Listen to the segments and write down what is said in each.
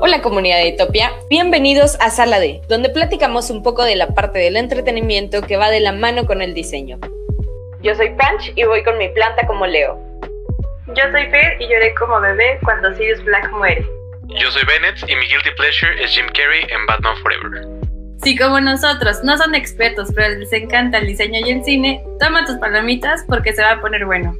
Hola comunidad de Itopia, bienvenidos a Sala D, donde platicamos un poco de la parte del entretenimiento que va de la mano con el diseño. Yo soy Punch y voy con mi planta como Leo. Yo soy Fer y lloré como bebé cuando Sirius Black muere. Yo soy Bennett y mi guilty pleasure es Jim Carrey en Batman Forever. Si como nosotros no son expertos, pero les encanta el diseño y el cine, toma tus palomitas porque se va a poner bueno.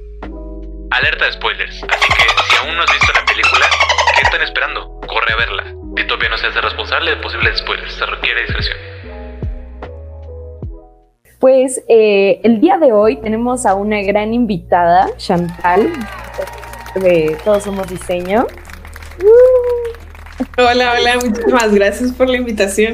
Alerta de spoilers, así que si aún no has visto la película, ¿qué están esperando? Corre a verla. Ditopia no se hace responsable de posibles spoilers, se requiere discreción. Pues eh, el día de hoy tenemos a una gran invitada, Chantal, de Todos Somos Diseño. Hola, hola, muchísimas gracias por la invitación.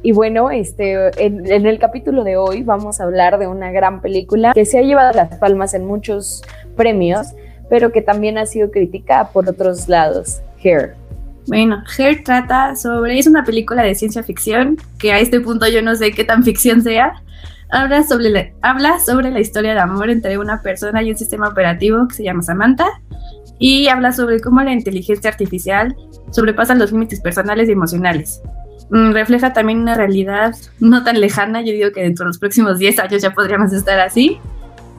Y bueno, este, en, en, el capítulo de hoy vamos a hablar de una gran película que se ha llevado las palmas en muchos premios, pero que también ha sido criticada por otros lados. Hair. Bueno, Hair trata sobre, es una película de ciencia ficción, que a este punto yo no sé qué tan ficción sea. Habla sobre, la, habla sobre la historia de amor entre una persona y un sistema operativo que se llama Samantha, y habla sobre cómo la inteligencia artificial sobrepasa los límites personales y emocionales. Mm, refleja también una realidad no tan lejana, yo digo que dentro de los próximos 10 años ya podríamos estar así,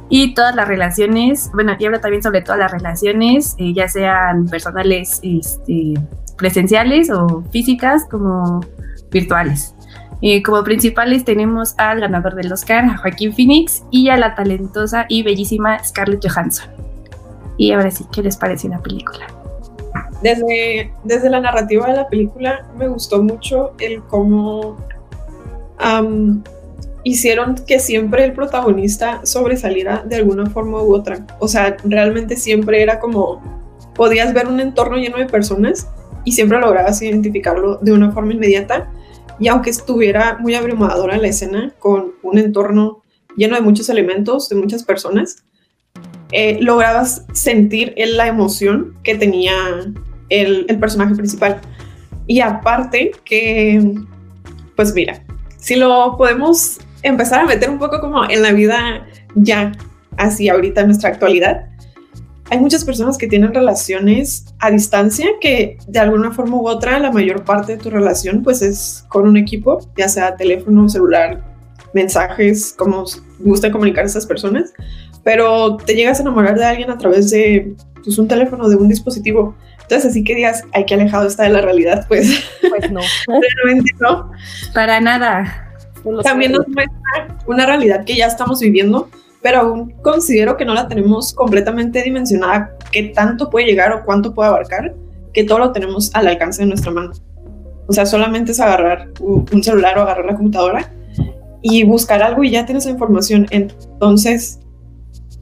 y todas las relaciones, bueno, y habla también sobre todas las relaciones, eh, ya sean personales, este, presenciales o físicas como virtuales. Eh, como principales tenemos al ganador del Oscar, a Joaquín Phoenix, y a la talentosa y bellísima Scarlett Johansson. Y ahora sí, ¿qué les parece la película? Desde, desde la narrativa de la película me gustó mucho el cómo um, hicieron que siempre el protagonista sobresaliera de alguna forma u otra. O sea, realmente siempre era como, podías ver un entorno lleno de personas y siempre lograbas identificarlo de una forma inmediata. Y aunque estuviera muy abrumadora la escena con un entorno lleno de muchos elementos, de muchas personas, eh, lograbas sentir la emoción que tenía el, el personaje principal. Y aparte que, pues mira, si lo podemos empezar a meter un poco como en la vida ya, así ahorita en nuestra actualidad, hay muchas personas que tienen relaciones a distancia que de alguna forma u otra la mayor parte de tu relación pues es con un equipo, ya sea teléfono, celular, mensajes, como gusta comunicar a esas personas, pero te llegas a enamorar de alguien a través de pues, un teléfono, de un dispositivo. Entonces, así que digas, hay que alejado está de la realidad, pues. Pues no. Realmente no. Para nada. También nos muestra una realidad que ya estamos viviendo, pero aún considero que no la tenemos completamente dimensionada, qué tanto puede llegar o cuánto puede abarcar, que todo lo tenemos al alcance de nuestra mano. O sea, solamente es agarrar un celular o agarrar la computadora y buscar algo y ya tienes la información. Entonces,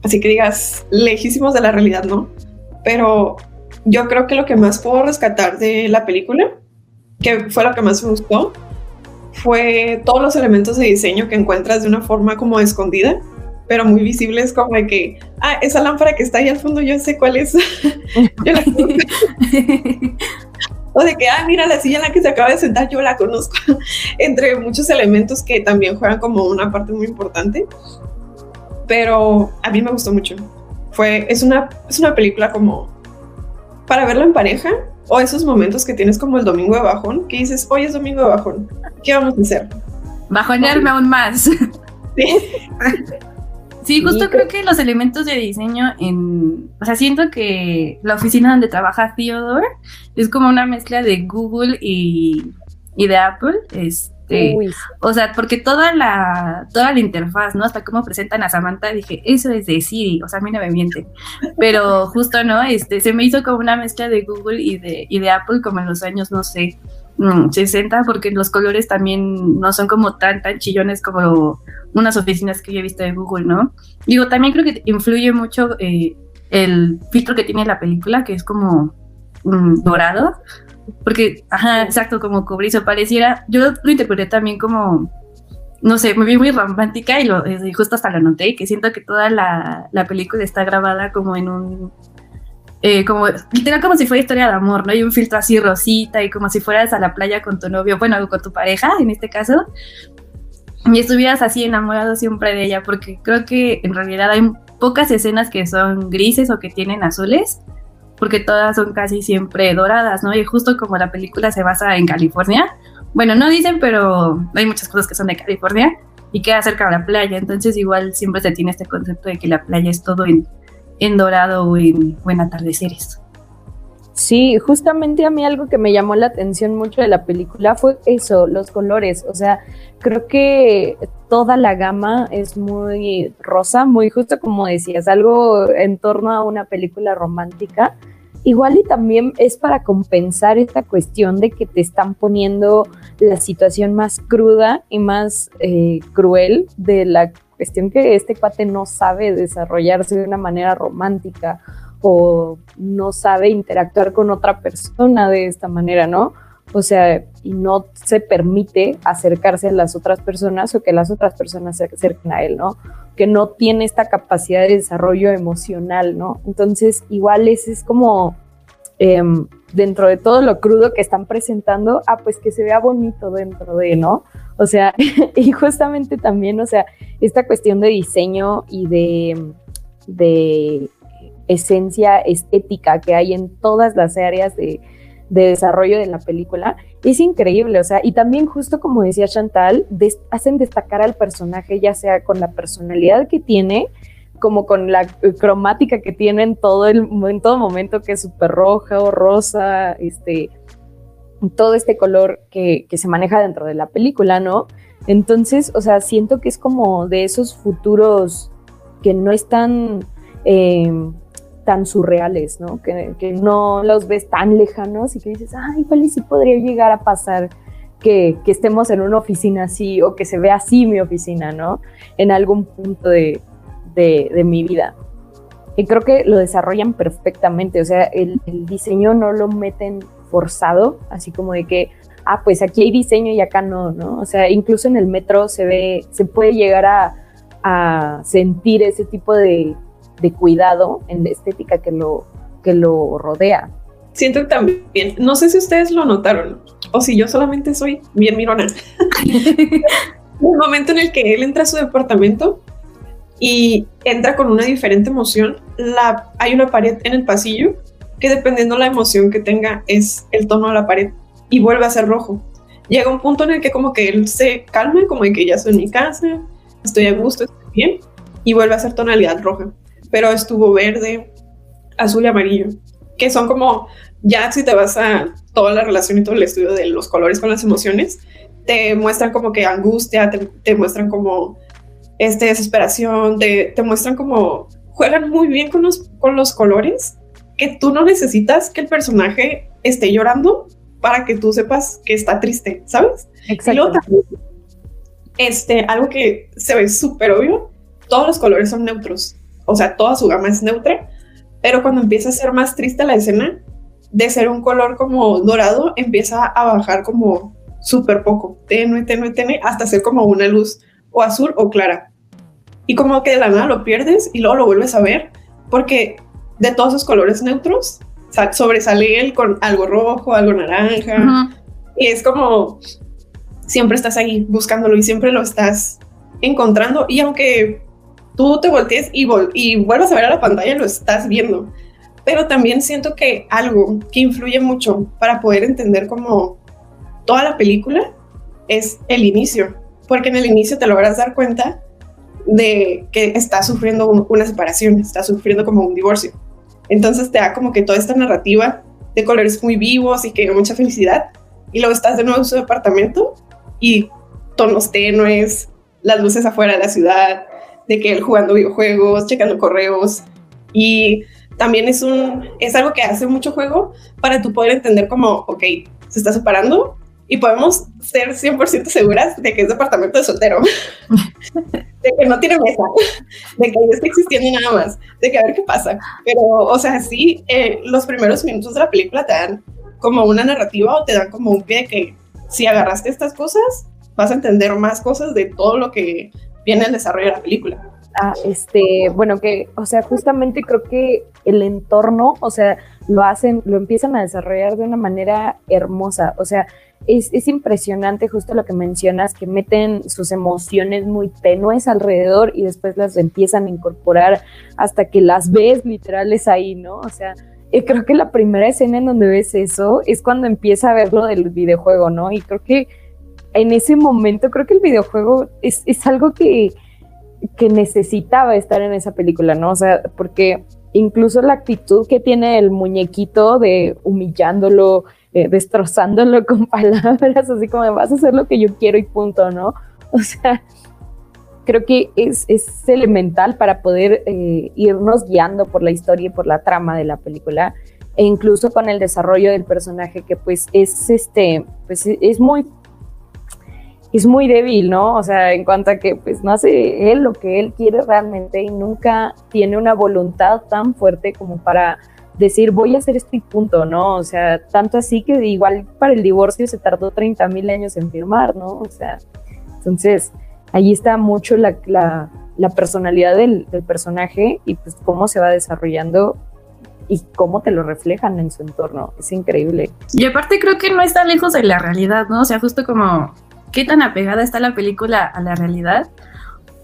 así que digas, lejísimos de la realidad, ¿no? Pero yo creo que lo que más puedo rescatar de la película, que fue lo que más me gustó, fue todos los elementos de diseño que encuentras de una forma como escondida, pero muy visibles, como de que, ah, esa lámpara que está ahí al fondo, yo sé cuál es. yo la o de que, ah, mira la silla en la que se acaba de sentar, yo la conozco. Entre muchos elementos que también juegan como una parte muy importante. Pero a mí me gustó mucho. Fue, es una, es una película como para verla en pareja, o esos momentos que tienes como el domingo de bajón, que dices, hoy es domingo de bajón, ¿qué vamos a hacer? Bajonearme aún más. Sí. Sí, justo creo que los elementos de diseño en, o sea, siento que la oficina donde trabaja Theodore es como una mezcla de Google y, y de Apple, es, este, o sea, porque toda la, toda la interfaz, ¿no? Hasta cómo presentan a Samantha, dije, eso es de Siri, o sea, a mí no me mienten. Pero justo, ¿no? Este, se me hizo como una mezcla de Google y de, y de Apple como en los años, no sé, 60, mm, porque los colores también no son como tan, tan chillones como unas oficinas que yo he visto de Google, ¿no? Digo, también creo que influye mucho eh, el filtro que tiene la película, que es como mm, dorado, porque, ajá, exacto, como cobrizo, pareciera, yo lo interpreté también como, no sé, muy, muy romántica y, lo, justo hasta lo noté, que siento que toda la, la película está grabada como en un, eh, como, literal como si fuera historia de amor, ¿no? Hay un filtro así rosita y como si fueras a la playa con tu novio, bueno, con tu pareja en este caso, y estuvieras así enamorado siempre de ella, porque creo que en realidad hay pocas escenas que son grises o que tienen azules, porque todas son casi siempre doradas, ¿no? Y justo como la película se basa en California, bueno, no dicen, pero hay muchas cosas que son de California y queda cerca de la playa, entonces igual siempre se tiene este concepto de que la playa es todo en, dorado o en, o en atardeceres. Sí, justamente a mí algo que me llamó la atención mucho de la película fue eso, los colores. O sea, creo que toda la gama es muy rosa, muy justo como decías, algo en torno a una película romántica. Igual y también es para compensar esta cuestión de que te están poniendo la situación más cruda y más eh, cruel de la cuestión que este cuate no sabe desarrollarse de una manera romántica o no sabe interactuar con otra persona de esta manera, ¿no? O sea, y no se permite acercarse a las otras personas o que las otras personas se acerquen a él, ¿no? Que no tiene esta capacidad de desarrollo emocional, ¿no? Entonces, igual ese es como em, dentro de todo lo crudo que están presentando, ah, pues que se vea bonito dentro de, ¿no? O sea, y justamente también, o sea, esta cuestión de diseño y de, de esencia estética que hay en todas las áreas de, desarrollo de la película, es increíble, o sea, y también justo como decía Chantal, hacen destacar al personaje, ya sea con la personalidad que tiene, como con la cromática que tiene en todo, el, en todo momento, que es súper roja o rosa, este, todo este color que, que, se maneja dentro de la película, ¿no? Entonces, o sea, siento que es como de esos futuros que no están... Eh, tan surreales, ¿no? Que, no los ves tan lejanos y que dices, ay, igual sí podría llegar a pasar que, estemos en una oficina así o que se vea así mi oficina, ¿no? En algún punto de, mi vida. Y creo que lo desarrollan perfectamente, o sea, el, diseño no lo meten forzado, así como de que, ah, pues aquí hay diseño y acá no, ¿no? O sea, incluso en el metro se ve, se puede llegar a sentir ese tipo de, de cuidado en la estética que lo, que lo rodea. Siento también, no sé si ustedes lo notaron o si yo solamente soy bien mirona. Un momento en el que él entra a su departamento y entra con una diferente emoción. La, hay una pared en el pasillo que dependiendo la emoción que tenga es el tono de la pared y vuelve a ser rojo. Llega un punto en el que como que él se calma, como de que ya estoy en mi casa, estoy a gusto, estoy bien, y vuelve a ser tonalidad roja pero estuvo verde, azul y amarillo, que son como, ya si te vas a toda la relación y todo el estudio de los colores con las emociones, te muestran como que angustia, te, muestran como este, desesperación, te, te, muestran como, juegan muy bien con los, con los colores, que tú no necesitas que el personaje esté llorando para que tú sepas que está triste, ¿sabes? Exacto. este, algo que se ve súper obvio, todos los colores son neutros o sea, toda su gama es neutra, pero cuando empieza a ser más triste la escena, de ser un color como dorado, empieza a bajar como súper poco, tenue, tenue, tenue, hasta ser como una luz o azul o clara. Y como que de la nada lo pierdes y luego lo vuelves a ver, porque de todos esos colores neutros sobresale él con algo rojo, algo naranja, y es como siempre estás ahí buscándolo y siempre lo estás encontrando, y aunque tú te voltees y, y vuelvas a ver a la pantalla, lo estás viendo. Pero también siento que algo que influye mucho para poder entender como toda la película es el inicio, porque en el inicio te logras dar cuenta de que está sufriendo una separación, está sufriendo como un divorcio. Entonces te da como que toda esta narrativa de colores muy vivos y que hay mucha felicidad. Y luego estás de nuevo en su departamento y tonos tenues, las luces afuera de la ciudad, de que él jugando videojuegos, checando correos y también es un es algo que hace mucho juego para tú poder entender como, ok, se está separando y podemos ser 100% seguras de que es departamento de soltero, de que no tiene mesa, de que no está existiendo y nada más, de que a ver qué pasa. Pero, o sea, sí, eh, los primeros minutos de la película te dan como una narrativa o te dan como un pie de que si agarraste estas cosas, vas a entender más cosas de todo lo que viene el desarrollo de la película. Ah, este, bueno, que, o sea, justamente creo que el entorno, o sea, lo hacen, lo empiezan a desarrollar de una manera hermosa, o sea, es, es, impresionante justo lo que mencionas, que meten sus emociones muy tenues alrededor y después las empiezan a incorporar hasta que las ves literales ahí, ¿no? O sea, Y creo que la primera escena en donde ves eso es cuando empieza a ver lo del videojuego, ¿no? Y creo que en ese momento, creo que el videojuego es, algo que, necesitaba estar en esa película, ¿no? O sea, porque incluso la actitud que tiene el muñequito de humillándolo, eh, destrozándolo con palabras, así como vas a hacer lo que yo quiero y punto, ¿no? O sea, creo que es, es elemental para poder eh, irnos guiando por la historia y por la trama de la película e incluso con el desarrollo del personaje que pues es este pues es muy es muy débil, ¿no? O sea, en cuanto a que pues no hace él lo que él quiere realmente y nunca tiene una voluntad tan fuerte como para decir voy a hacer este punto, ¿no? O sea, tanto así que igual para el divorcio se tardó 30 mil años en firmar, ¿no? O sea, entonces ahí está mucho la, la, personalidad del, del, personaje y pues cómo se va desarrollando y cómo te lo reflejan en su entorno. Es increíble. Y aparte creo que no está lejos de la realidad, ¿no? O sea, justo como qué tan apegada está la película a la realidad.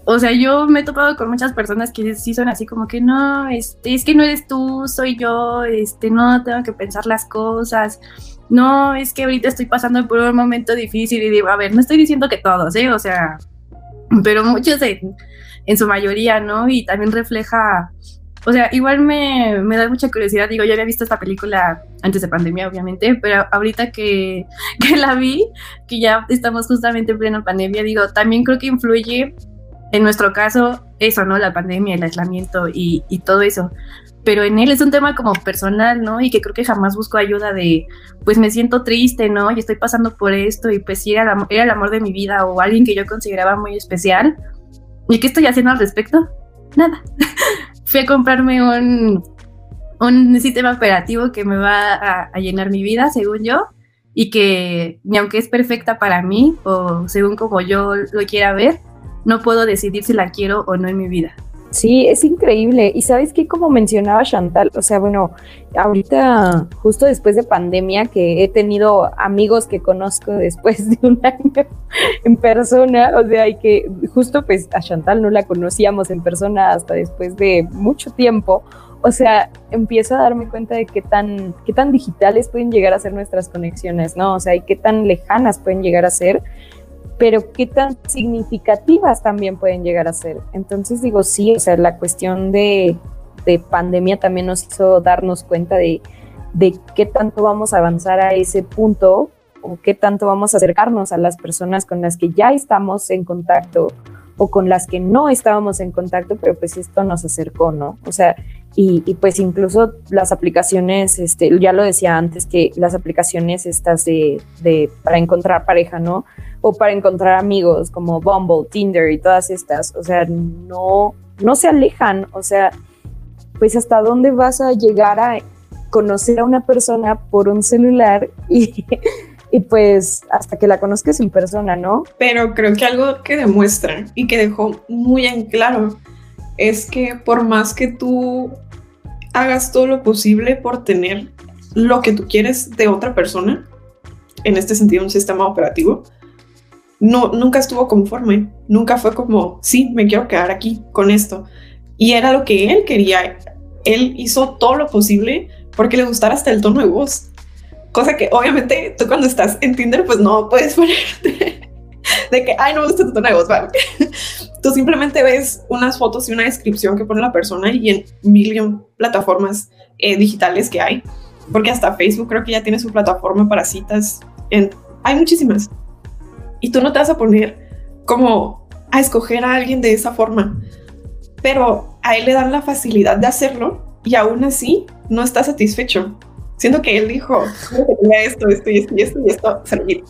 O sea, yo me he topado con muchas personas que sí son así como que no, este, es que no eres tú, soy yo, este, no tengo que pensar las cosas. No, es que ahorita estoy pasando por un momento difícil y digo, a ver, no estoy diciendo que todos, ¿eh? O sea, pero muchos en, en su mayoría, ¿no? Y también refleja o sea, igual me, me, da mucha curiosidad. Digo, yo había visto esta película antes de pandemia, obviamente, pero ahorita que, que, la vi, que ya estamos justamente en plena pandemia, digo, también creo que influye en nuestro caso eso, ¿no? La pandemia, el aislamiento y, y todo eso. Pero en él es un tema como personal, ¿no? Y que creo que jamás busco ayuda de, pues me siento triste, ¿no? Y estoy pasando por esto y pues sí era, era el amor de mi vida o alguien que yo consideraba muy especial. ¿Y qué estoy haciendo al respecto? Nada. fui a comprarme un, un sistema operativo que me va a, llenar mi vida, según yo, y que ni aunque es perfecta para mí o según como yo lo quiera ver, no puedo decidir si la quiero o no en mi vida. Sí, es increíble. Y sabes que como mencionaba Chantal, o sea, bueno, ahorita justo después de pandemia que he tenido amigos que conozco después de un año en persona, o sea, y que justo pues a Chantal no la conocíamos en persona hasta después de mucho tiempo. O sea, empiezo a darme cuenta de qué tan, qué tan digitales pueden llegar a ser nuestras conexiones, ¿no? O sea, y qué tan lejanas pueden llegar a ser pero qué tan significativas también pueden llegar a ser. Entonces digo, sí, o sea, la cuestión de, pandemia también nos hizo darnos cuenta de, de, qué tanto vamos a avanzar a ese punto o qué tanto vamos a acercarnos a las personas con las que ya estamos en contacto o con las que no estábamos en contacto, pero pues esto nos acercó, ¿no? O sea, y, pues incluso las aplicaciones, este, ya lo decía antes, que las aplicaciones estas de, de, para encontrar pareja, ¿no? O para encontrar amigos como Bumble, Tinder y todas estas, o sea, no, no se alejan, o sea, pues hasta dónde vas a llegar a conocer a una persona por un celular y, y pues hasta que la conozcas en persona, ¿no? Pero creo que algo que demuestra y que dejó muy en claro es que por más que tú hagas todo lo posible por tener lo que tú quieres de otra persona, en este sentido un sistema operativo, no, nunca estuvo conforme, nunca fue como, sí, me quiero quedar aquí con esto. Y era lo que él quería. Él hizo todo lo posible porque le gustara hasta el tono de voz. Cosa que obviamente tú cuando estás en Tinder pues no puedes ponerte de que, ay, no me gusta tu tono de voz, vale. Tú simplemente ves unas fotos y una descripción que pone la persona y en mil plataformas eh, digitales que hay, porque hasta Facebook creo que ya tiene su plataforma para citas. En, hay muchísimas. Y tú no te vas a poner como a escoger a alguien de esa forma, pero a él le dan la facilidad de hacerlo y aún así no está satisfecho. Siento que él dijo, esto, esto y esto y esto y esto servir.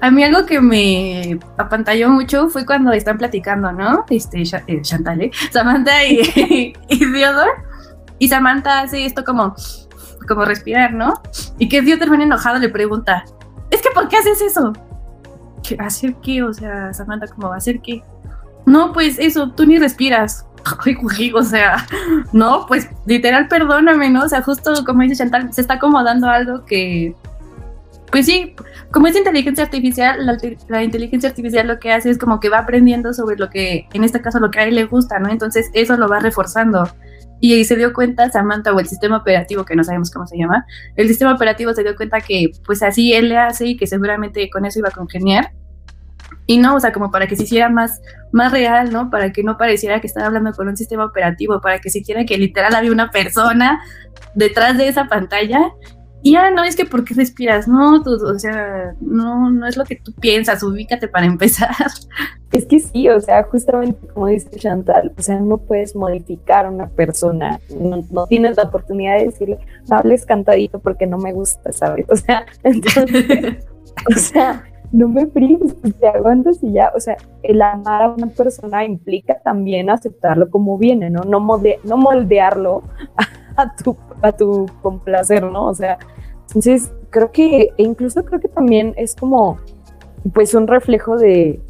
A mí algo que me apantalló mucho fue cuando están platicando, ¿no? Este, eh, Chantal, ¿eh? Samantha y, y Theodore. Y Samantha hace esto como, como respirar, ¿no? Y que Theodore bien enojado le pregunta, es que ¿por qué haces eso? ¿Hacer qué? O sea, Samantha como, ¿hacer qué? No, pues eso, tú ni respiras. O sea, no, pues literal, perdóname, ¿no? O sea, justo como dice Chantal, se está acomodando algo que, pues sí, como es inteligencia artificial, la, inteligencia artificial lo que hace es como que va aprendiendo sobre lo que, en este caso, lo que a él le gusta, ¿no? Entonces eso lo va reforzando. y se dio cuenta Samantha o el sistema operativo, que no sabemos cómo se llama, el sistema operativo se dio cuenta que pues así él le hace y que seguramente con eso iba a congeniar. Y no, o sea, como para que se hiciera más, más real, ¿no? Para que no pareciera que estaba hablando con un sistema operativo, para que sintiera que literal había una persona detrás de esa pantalla y ya no es que porque respiras, no, o sea, no, no es lo que tú piensas, ubícate para empezar. Es que sí, o sea, justamente como dice Chantal, o sea, no puedes modificar a una persona, no, tienes la oportunidad de decirle, no hables cantadito porque no me gusta, ¿sabes? O sea, entonces, o sea, no me fríes, te aguantas y ya, o sea, el amar a una persona implica también aceptarlo como viene, ¿no? No, no moldearlo a tu, a tu complacer, ¿no? O sea, entonces creo que, e incluso creo que también es como, pues un reflejo de,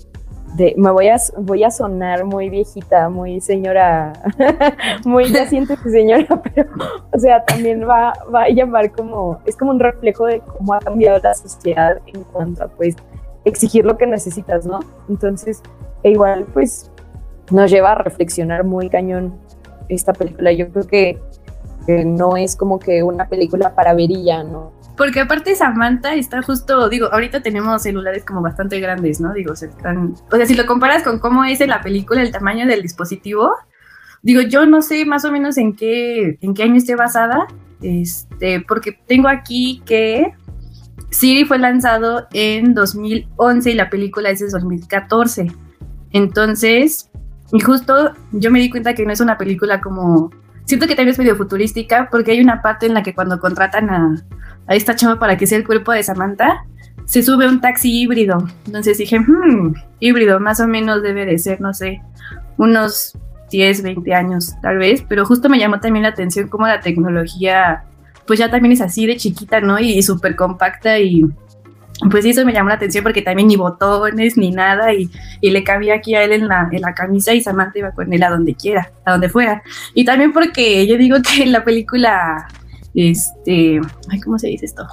de, me voy a, voy a sonar muy viejita, muy señora, muy ya siento que señora, pero, o sea, también va, va a llamar como, es como un reflejo de cómo ha cambiado la sociedad en cuanto a, pues, exigir lo que necesitas, ¿no? Entonces, e igual, pues, nos lleva a reflexionar muy cañón esta película. Yo creo que no es como que una película para ver ¿no? Porque aparte Samantha está justo, digo, ahorita tenemos celulares como bastante grandes, ¿no? Digo, se están, o sea, si lo comparas con cómo es en la película el tamaño del dispositivo, digo, yo no sé más o menos en qué, en qué año esté basada, este, porque tengo aquí que Siri fue lanzado en 2011 y la película es de 2014. Entonces, y justo yo me di cuenta que no es una película como siento que también es medio futurística porque hay una parte en la que cuando contratan a, esta chava para que sea el cuerpo de Samantha, se sube un taxi híbrido. Entonces dije, hmm, híbrido, más o menos debe de ser, no sé, unos 10, 20 años tal vez, pero justo me llamó también la atención cómo la tecnología pues ya también es así de chiquita, ¿no? Y, y súper compacta y pues eso me llamó la atención porque también ni botones ni nada y, le cabía aquí a él en la, en la camisa y Samantha iba con él a donde quiera, a donde fuera. Y también porque yo digo que en la película, este, ay, ¿cómo se dice esto?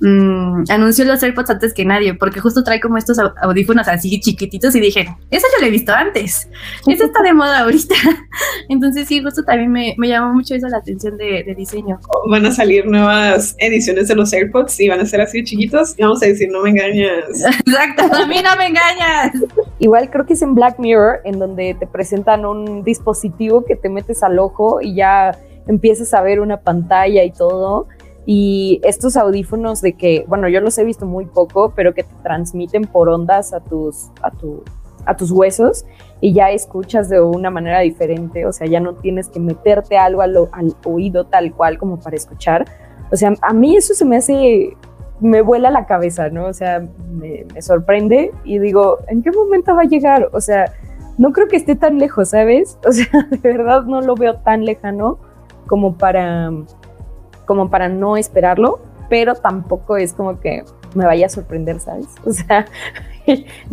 Mm, anunció los AirPods antes que nadie, porque justo trae como estos audífonos así chiquititos y dije, eso yo lo he visto antes, eso está de moda ahorita. Entonces sí, justo también me, me llamó mucho eso la atención de, diseño. Van a salir nuevas ediciones de los AirPods y van a ser así chiquitos y vamos a decir, no me engañas. Exacto, a mí no me engañas. Igual creo que es en Black Mirror, en donde te presentan un dispositivo que te metes al ojo y ya empiezas a ver una pantalla y todo y estos audífonos de que, bueno, yo los he visto muy poco, pero que te transmiten por ondas a tus, a tu, a tus huesos y ya escuchas de una manera diferente, o sea, ya no tienes que meterte algo al, al oído tal cual como para escuchar. O sea, a mí eso se me hace, me vuela la cabeza, ¿no? O sea, me, me sorprende y digo, ¿en qué momento va a llegar? O sea, no creo que esté tan lejos, ¿sabes? O sea, de verdad no lo veo tan lejano como para como para no esperarlo, pero tampoco es como que me vaya a sorprender, ¿sabes? O sea,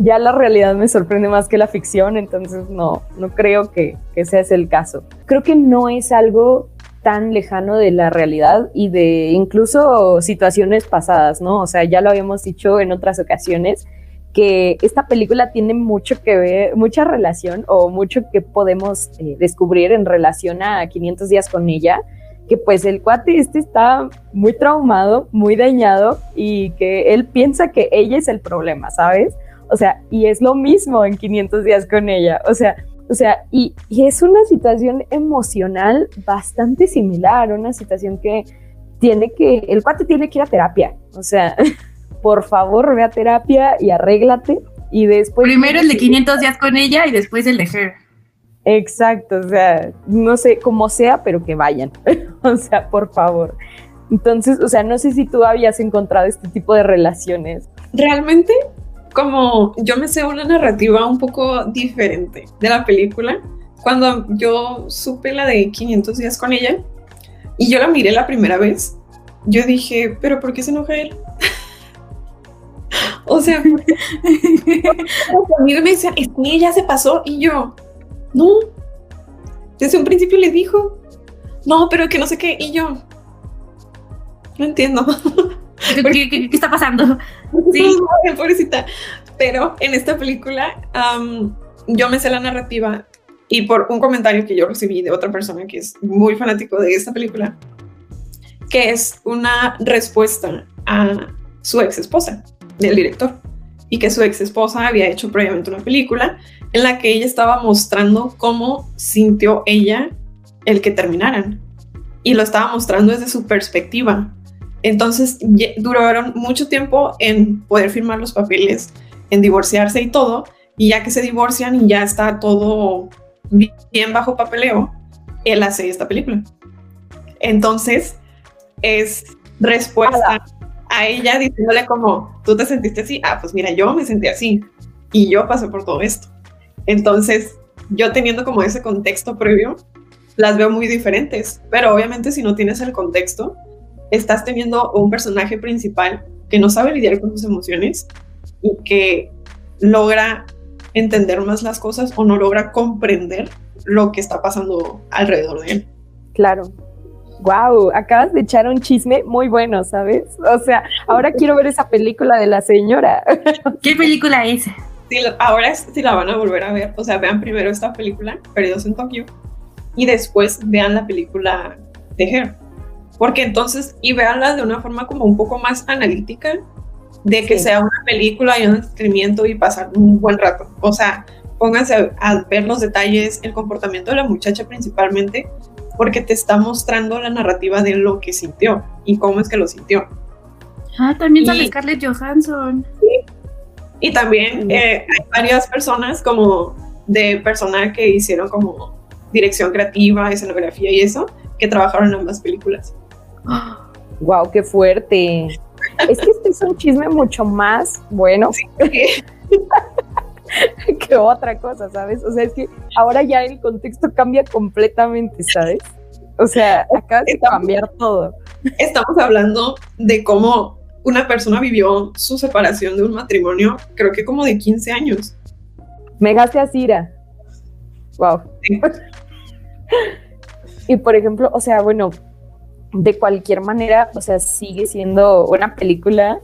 ya la realidad me sorprende más que la ficción, entonces no, no creo que, que ese es el caso. Creo que no es algo tan lejano de la realidad y de incluso situaciones pasadas, ¿no? O sea, ya lo habíamos dicho en otras ocasiones que esta película tiene mucho que ver, mucha relación o mucho que podemos eh, descubrir en relación a 500 días con ella que pues el cuate este está muy traumado, muy dañado y que él piensa que ella es el problema, ¿sabes? O sea, y es lo mismo en 500 días con ella, o sea, o sea, y, es una situación emocional bastante similar, una situación que tiene que, el cuate tiene que ir a terapia, o sea, por favor ve a terapia y arréglate y después... Primero el de 500 días con ella y después el de Her. Exacto, o sea, no sé cómo sea, pero que vayan, o sea, por favor. Entonces, o sea, no sé si tú habías encontrado este tipo de relaciones. Realmente, como yo me sé una narrativa un poco diferente de la película, cuando yo supe la de 500 días con ella y yo la miré la primera vez, yo dije, pero ¿por qué se enoja él? o sea, a mí me decían, es que ella se pasó y yo, no. Desde un principio le dijo, no, pero que no sé qué. Y yo, no entiendo. ¿Qué, está pasando? Sí, pobrecita. Pero en esta película, yo me sé la narrativa y por un comentario que yo recibí de otra persona que es muy fanático de esta película, que es una respuesta a su ex esposa del director y que su ex esposa había hecho previamente una película en la que ella estaba mostrando cómo sintió ella el que terminaran y lo estaba mostrando desde su perspectiva. Entonces duraron mucho tiempo en poder firmar los papeles, en divorciarse y todo, y ya que se divorcian y ya está todo bien bajo papeleo, él hace esta película. Entonces es respuesta a ella diciéndole como, tú te sentiste así, ah, pues mira, yo me sentí así y yo pasé por todo esto. Entonces, yo teniendo como ese contexto previo, las veo muy diferentes, pero obviamente si no tienes el contexto, estás teniendo un personaje principal que no sabe lidiar con sus emociones y que logra entender más las cosas o no logra comprender lo que está pasando alrededor de él. Claro. Wow, acabas de echar un chisme muy bueno, ¿sabes? O sea, ahora quiero ver esa película de la señora. ¿Qué película es? Sí, ahora sí la van a volver a ver. O sea, vean primero esta película, Perdidos en Tokio, y después vean la película de Her. Porque entonces, y veanla de una forma como un poco más analítica, de que sea una película y un entretenimiento y pasar un buen rato. O sea, pónganse a, ver los detalles, el comportamiento de la muchacha principalmente, porque te está mostrando la narrativa de lo que sintió y cómo es que lo sintió. Ah, también sale Scarlett Johansson. Sí. Y también eh, hay varias personas como de personal que hicieron como dirección creativa, escenografía y eso, que trabajaron en ambas películas. ¡Wow, qué fuerte! es que este es un chisme mucho más bueno que otra cosa, ¿sabes? O sea, es que ahora ya el contexto cambia completamente, ¿sabes? O sea, acaba de cambiar todo. Estamos hablando de cómo una persona vivió su separación de un matrimonio, creo que como de 15 años. Me gasté a Cira. Wow. y por ejemplo, o sea, bueno, de cualquier manera, o sea, sigue siendo una película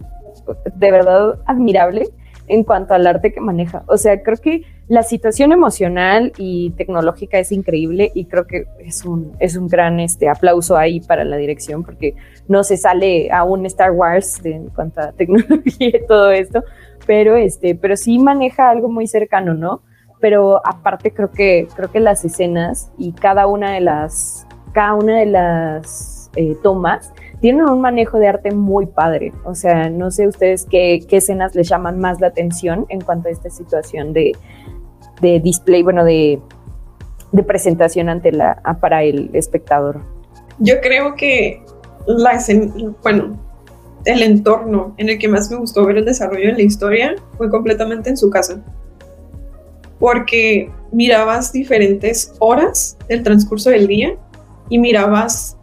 de verdad admirable en cuanto al arte que maneja. O sea, creo que la situación emocional y tecnológica es increíble y creo que es un, es un gran este, aplauso ahí para la dirección porque no se sale a un Star Wars en cuanto a tecnología y todo esto, pero, este, pero sí maneja algo muy cercano, ¿no? Pero aparte creo que, creo que las escenas y cada una de las, cada una de las eh, tomas tienen un manejo de arte muy padre. O sea, no sé ustedes qué, qué escenas les llaman más la atención en cuanto a esta situación de, de display, bueno, de, de presentación ante la, para el espectador. Yo creo que la bueno, el entorno en el que más me gustó ver el desarrollo de la historia fue completamente en su casa. Porque mirabas diferentes horas del transcurso del día y mirabas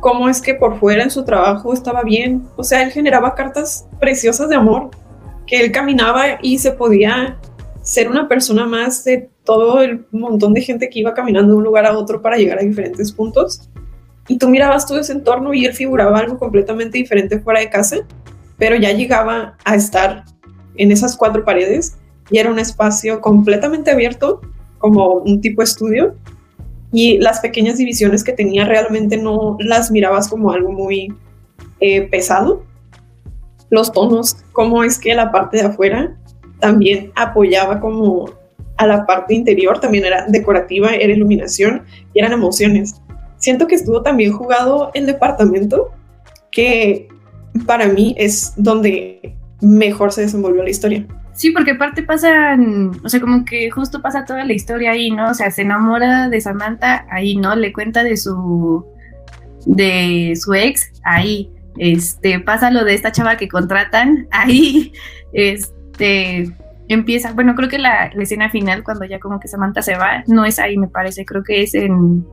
cómo es que por fuera en su trabajo estaba bien. O sea, él generaba cartas preciosas de amor, que él caminaba y se podía ser una persona más de todo el montón de gente que iba caminando de un lugar a otro para llegar a diferentes puntos. Y tú mirabas todo ese entorno y él figuraba algo completamente diferente fuera de casa, pero ya llegaba a estar en esas cuatro paredes y era un espacio completamente abierto, como un tipo estudio, y las pequeñas divisiones que tenía realmente no las mirabas como algo muy eh, pesado. Los tonos, cómo es que la parte de afuera también apoyaba como a la parte interior, también era decorativa, era iluminación y eran emociones. Siento que estuvo también jugado el departamento, que para mí es donde mejor se desenvolvió la historia. Sí, porque aparte pasan, o sea, como que justo pasa toda la historia ahí, ¿no? O sea, se enamora de Samantha ahí, ¿no? Le cuenta de su de su ex ahí. Este, pasa lo de esta chava que contratan ahí. Este, empieza, bueno, creo que la, escena final cuando ya como que Samantha se va, no es ahí, me parece, creo que es en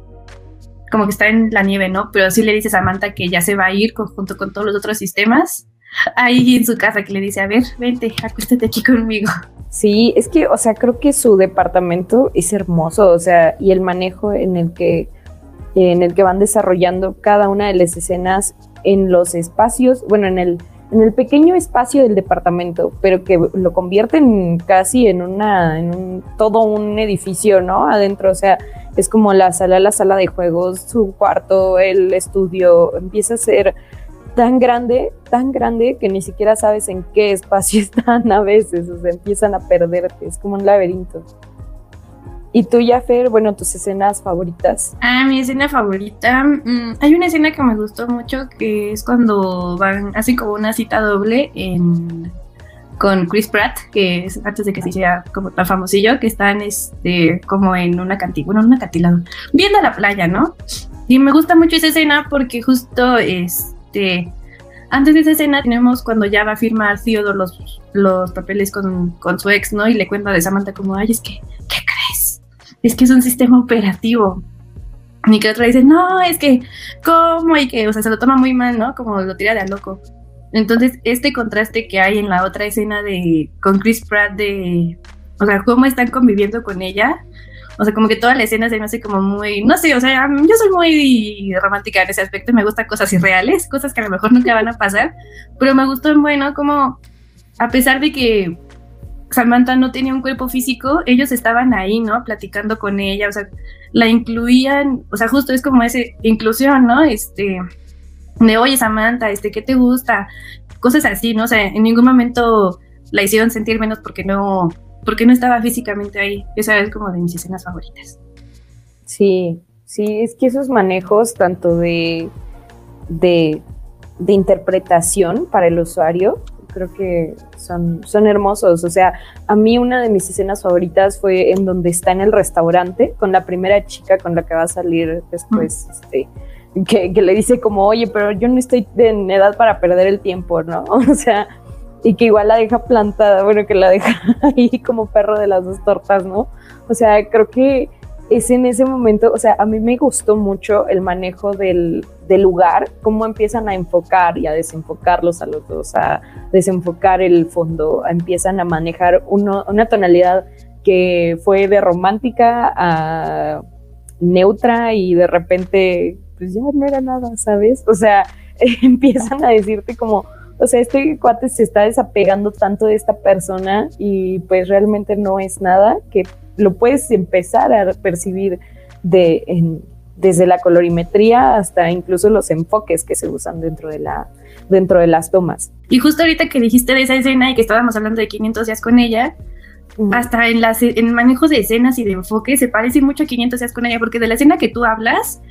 como que está en la nieve, ¿no? Pero sí le dice a Samantha que ya se va a ir junto con todos los otros sistemas ahí en su casa que le dice, a ver, vente, acuéstate aquí conmigo. Sí, es que, o sea, creo que su departamento es hermoso, o sea, y el manejo en el que, en el que van desarrollando cada una de las escenas en los espacios, bueno, en el, en el pequeño espacio del departamento, pero que lo convierten casi en una, en un, todo un edificio, ¿no? Adentro, o sea, es como la sala, la sala de juegos, su cuarto, el estudio, empieza a ser tan grande, tan grande que ni siquiera sabes en qué espacio están a veces, o sea, empiezan a perderte, es como un laberinto. ¿Y tú, Fer, bueno, tus escenas favoritas? Ah, mi escena favorita. Mm, hay una escena que me gustó mucho que es cuando van, hacen como una cita doble con Chris Pratt, que es antes de que se hiciera como tan famosillo, que están este, como en una cantina, bueno, en una cantilado, viendo la playa, ¿no? Y me gusta mucho esa escena porque justo este. Antes de esa escena tenemos cuando ya va a firmar Theodore los, los papeles con, con su ex, ¿no? Y le cuenta de Samantha como, ay, es que, ¿qué? Es que es un sistema operativo. Ni que otra dice, no, es que, ¿cómo? Y que, o sea, se lo toma muy mal, ¿no? Como lo tira de a loco. Entonces, este contraste que hay en la otra escena de con Chris Pratt de, o sea, cómo están conviviendo con ella, o sea, como que toda la escena se me hace como muy, no sé, o sea, yo soy muy romántica en ese aspecto, me gustan cosas irreales, cosas que a lo mejor nunca van a pasar, pero me gustó en bueno como, a pesar de que Samantha no tenía un cuerpo físico, ellos estaban ahí, ¿no? Platicando con ella, o sea, la incluían, o sea, justo es como esa inclusión, ¿no? Este, de, oye, Samantha, este, ¿qué te gusta? Cosas así, ¿no? O sea, en ningún momento la hicieron sentir menos porque no, porque no estaba físicamente ahí. Esa es como de mis escenas favoritas. Sí, sí, es que esos manejos tanto de, de, de interpretación para el usuario creo que son, son hermosos. O sea, a mí una de mis escenas favoritas fue en donde está en el restaurante con la primera chica con la que va a salir después, este, que, le dice como, oye, pero yo no estoy en edad para perder el tiempo, ¿no? O sea, y que igual la deja plantada, bueno, que la deja ahí como perro de las dos tortas, ¿no? O sea, creo que es en ese momento, o sea, a mí me gustó mucho el manejo del, lugar, cómo empiezan a enfocar y a desenfocarlos a los dos, a desenfocar el fondo, empiezan a manejar una tonalidad que fue de romántica a neutra y de repente, pues ya no era nada, ¿sabes? O sea, empiezan a decirte como, o sea, este cuate se está desapegando tanto de esta persona y pues realmente no es nada que lo puedes empezar a percibir de, desde la colorimetría hasta incluso los enfoques que se usan dentro de, la, dentro de las tomas. Y justo ahorita que dijiste de esa escena y que estábamos hablando de 500 días con ella, hasta en, las, en manejos de escenas y de enfoques se parece mucho a 500 días con ella, porque de la escena que tú hablas,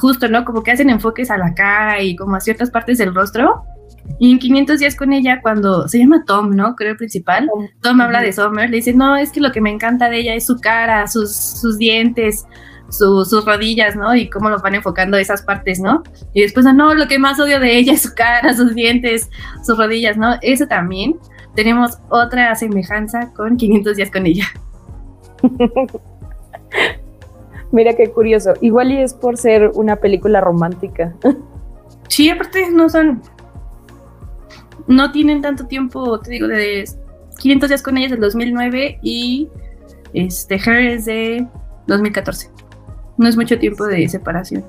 justo, ¿no? Como que hacen enfoques a la cara y como a ciertas partes del rostro, y en 500 días con ella, cuando se llama Tom, ¿no? Creo el principal. Tom, habla de Summer, le dice, no, es que lo que me encanta de ella es su cara, sus, sus dientes, sus rodillas, ¿no? Y cómo lo van enfocando esas partes, ¿no? Y después, no, lo que más odio de ella es su cara, sus dientes, sus rodillas, ¿no? Eso también. Tenemos otra semejanza con 500 días con ella. Mira qué curioso. Igual y es por ser una película romántica. Sí, aparte no son no tienen tanto tiempo, te digo, de 500 días con ellas del 2009 y este, Her es de 2014. No es mucho tiempo de separación.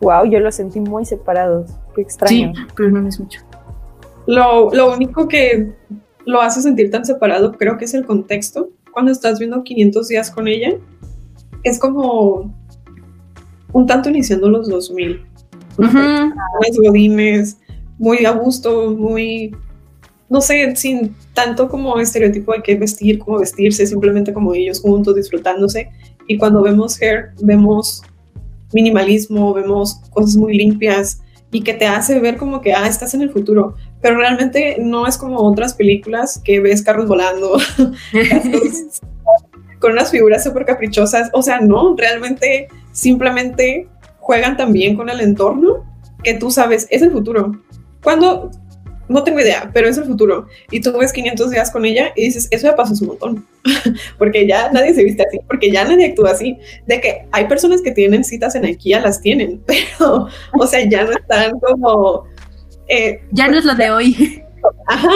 Wow, yo los sentí muy separados. Qué extraño. Sí, pero no es mucho. Lo, lo único que lo hace sentir tan separado creo que es el contexto. Cuando estás viendo 500 días con ella, es como un tanto iniciando los 2000. Uh godines, muy a gusto, muy, no sé, sin tanto como estereotipo de qué vestir, cómo vestirse, simplemente como ellos juntos disfrutándose. Y cuando vemos Hair, vemos minimalismo, vemos cosas muy limpias y que te hace ver como que, ah, estás en el futuro. Pero realmente no es como otras películas que ves carros volando, con unas figuras súper caprichosas. O sea, no, realmente simplemente juegan también con el entorno que tú sabes, es el futuro. Cuando, no tengo idea, pero es el futuro. Y tú ves 500 días con ella y dices, eso ya pasó un montón. porque ya nadie se viste así, porque ya nadie actúa así. De que hay personas que tienen citas en IKEA, las tienen, pero, o sea, ya no están como... Eh, ya no es lo de hoy. Ajá.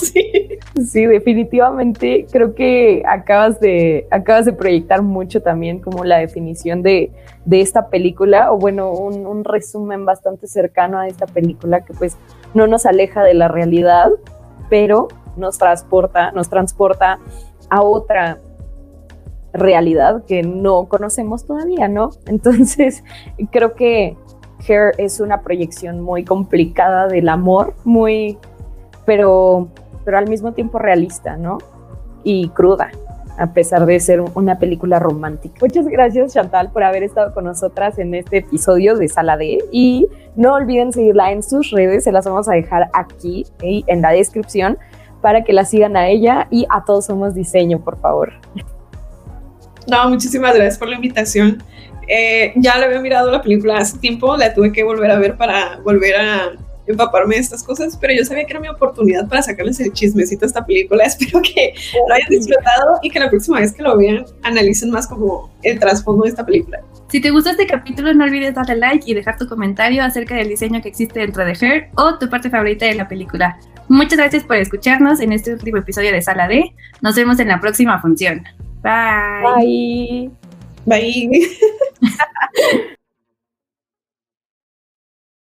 Sí. sí, definitivamente creo que acabas de, acabas de proyectar mucho también como la definición de, de esta película, o bueno, un, un, resumen bastante cercano a esta película que pues no nos aleja de la realidad, pero nos transporta, nos transporta a otra realidad que no conocemos todavía, ¿no? Entonces, creo que Hair es una proyección muy complicada del amor, muy, pero, pero al mismo tiempo realista, ¿no? Y cruda, a pesar de ser una película romántica. Muchas gracias, Chantal, por haber estado con nosotras en este episodio de Sala D. Y no olviden seguirla en sus redes, se las vamos a dejar aquí en la descripción para que la sigan a ella y a Todos Somos Diseño, por favor. No, muchísimas gracias por la invitación. Eh, ya le había mirado la película hace tiempo, la tuve que volver a ver para volver a empaparme de estas cosas, pero yo sabía que era mi oportunidad para sacarles el chismecito a esta película. Espero que lo hayan disfrutado y que la próxima vez que lo vean analicen más como el trasfondo de esta película. Si te gustó este capítulo, no olvides darle like y dejar tu comentario acerca del diseño que existe dentro de Her o tu parte favorita de la película. Muchas gracias por escucharnos en este último episodio de Sala D. Nos vemos en la próxima función. Bye. Bye. Bye.